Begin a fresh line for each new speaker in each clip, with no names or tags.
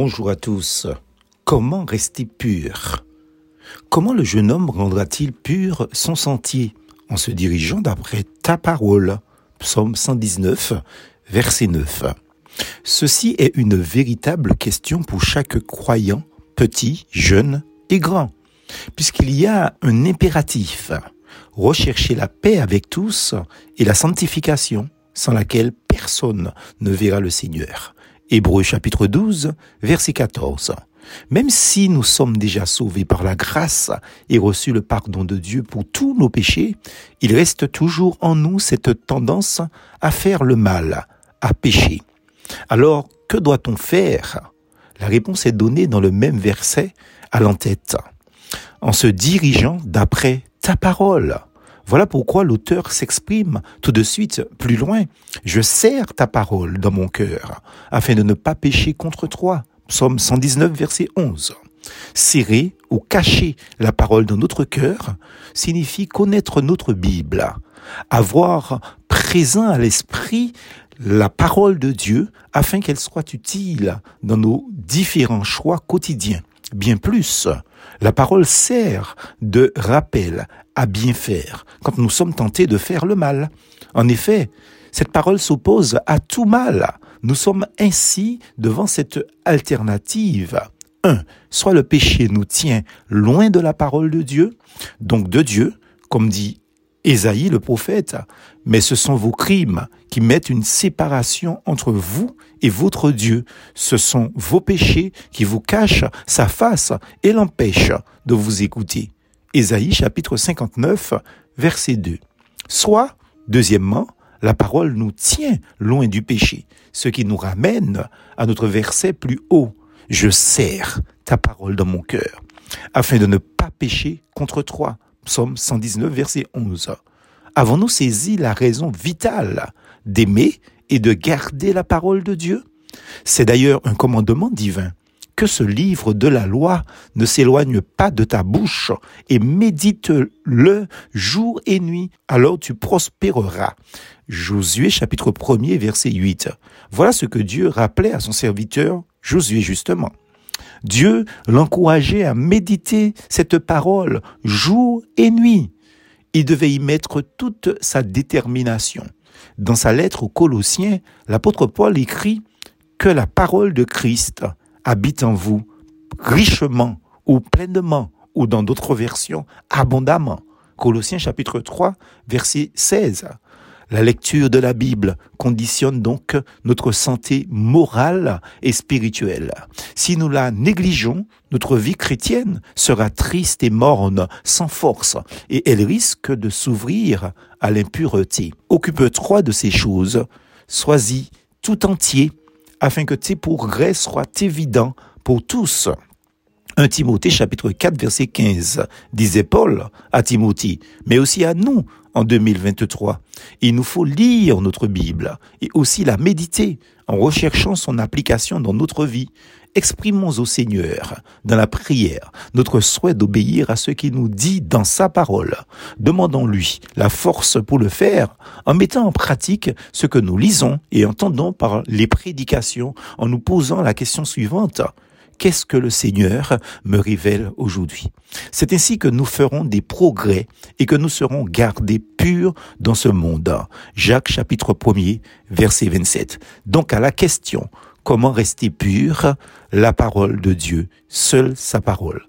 Bonjour à tous. Comment rester pur? Comment le jeune homme rendra-t-il pur son sentier en se dirigeant d'après ta parole? Psaume 119, verset 9. Ceci est une véritable question pour chaque croyant, petit, jeune et grand, puisqu'il y a un impératif, rechercher la paix avec tous et la sanctification, sans laquelle personne ne verra le Seigneur. Hébreu chapitre 12, verset 14. Même si nous sommes déjà sauvés par la grâce et reçu le pardon de Dieu pour tous nos péchés, il reste toujours en nous cette tendance à faire le mal, à pécher. Alors, que doit-on faire? La réponse est donnée dans le même verset à l'entête. En se dirigeant d'après ta parole. Voilà pourquoi l'auteur s'exprime tout de suite plus loin. Je serre ta parole dans mon cœur, afin de ne pas pécher contre toi. Psaume 119, verset 11. Serrer ou cacher la parole dans notre cœur signifie connaître notre Bible, avoir présent à l'esprit la parole de Dieu afin qu'elle soit utile dans nos différents choix quotidiens. Bien plus, la parole sert de rappel à bien faire quand nous sommes tentés de faire le mal. En effet, cette parole s'oppose à tout mal. Nous sommes ainsi devant cette alternative. 1. Soit le péché nous tient loin de la parole de Dieu, donc de Dieu, comme dit Ésaïe le prophète, mais ce sont vos crimes qui mettent une séparation entre vous et votre Dieu. Ce sont vos péchés qui vous cachent sa face et l'empêchent de vous écouter. Ésaïe chapitre 59, verset 2. Soit, deuxièmement, la parole nous tient loin du péché, ce qui nous ramène à notre verset plus haut. Je serre ta parole dans mon cœur, afin de ne pas pécher contre toi. Psaume 119, verset 11. Avons-nous saisi la raison vitale d'aimer et de garder la parole de Dieu? C'est d'ailleurs un commandement divin. Que ce livre de la loi ne s'éloigne pas de ta bouche et médite-le jour et nuit, alors tu prospéreras. Josué chapitre 1er verset 8. Voilà ce que Dieu rappelait à son serviteur Josué justement. Dieu l'encourageait à méditer cette parole jour et nuit. Il devait y mettre toute sa détermination. Dans sa lettre aux Colossiens, l'apôtre Paul écrit que la parole de Christ habite en vous richement ou pleinement, ou dans d'autres versions, abondamment. Colossiens chapitre 3, verset 16. La lecture de la Bible conditionne donc notre santé morale et spirituelle. Si nous la négligeons, notre vie chrétienne sera triste et morne, sans force, et elle risque de s'ouvrir à l'impureté. Occupe-toi de ces choses, sois-y tout entier, afin que tes progrès soient évidents pour tous. 1 Timothée chapitre 4 verset 15 disait Paul à Timothée, mais aussi à nous en 2023. Il nous faut lire notre Bible et aussi la méditer en recherchant son application dans notre vie. Exprimons au Seigneur, dans la prière, notre souhait d'obéir à ce qu'il nous dit dans sa parole. Demandons-lui la force pour le faire en mettant en pratique ce que nous lisons et entendons par les prédications en nous posant la question suivante qu'est-ce que le Seigneur me révèle aujourd'hui. C'est ainsi que nous ferons des progrès et que nous serons gardés purs dans ce monde. Jacques chapitre 1er, verset 27. Donc à la question, comment rester pur La parole de Dieu, seule sa parole.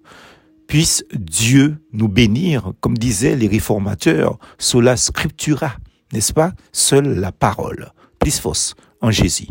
Puisse Dieu nous bénir, comme disaient les réformateurs, sola scriptura, n'est-ce pas? Seule la parole. Plus fausse en Jésus.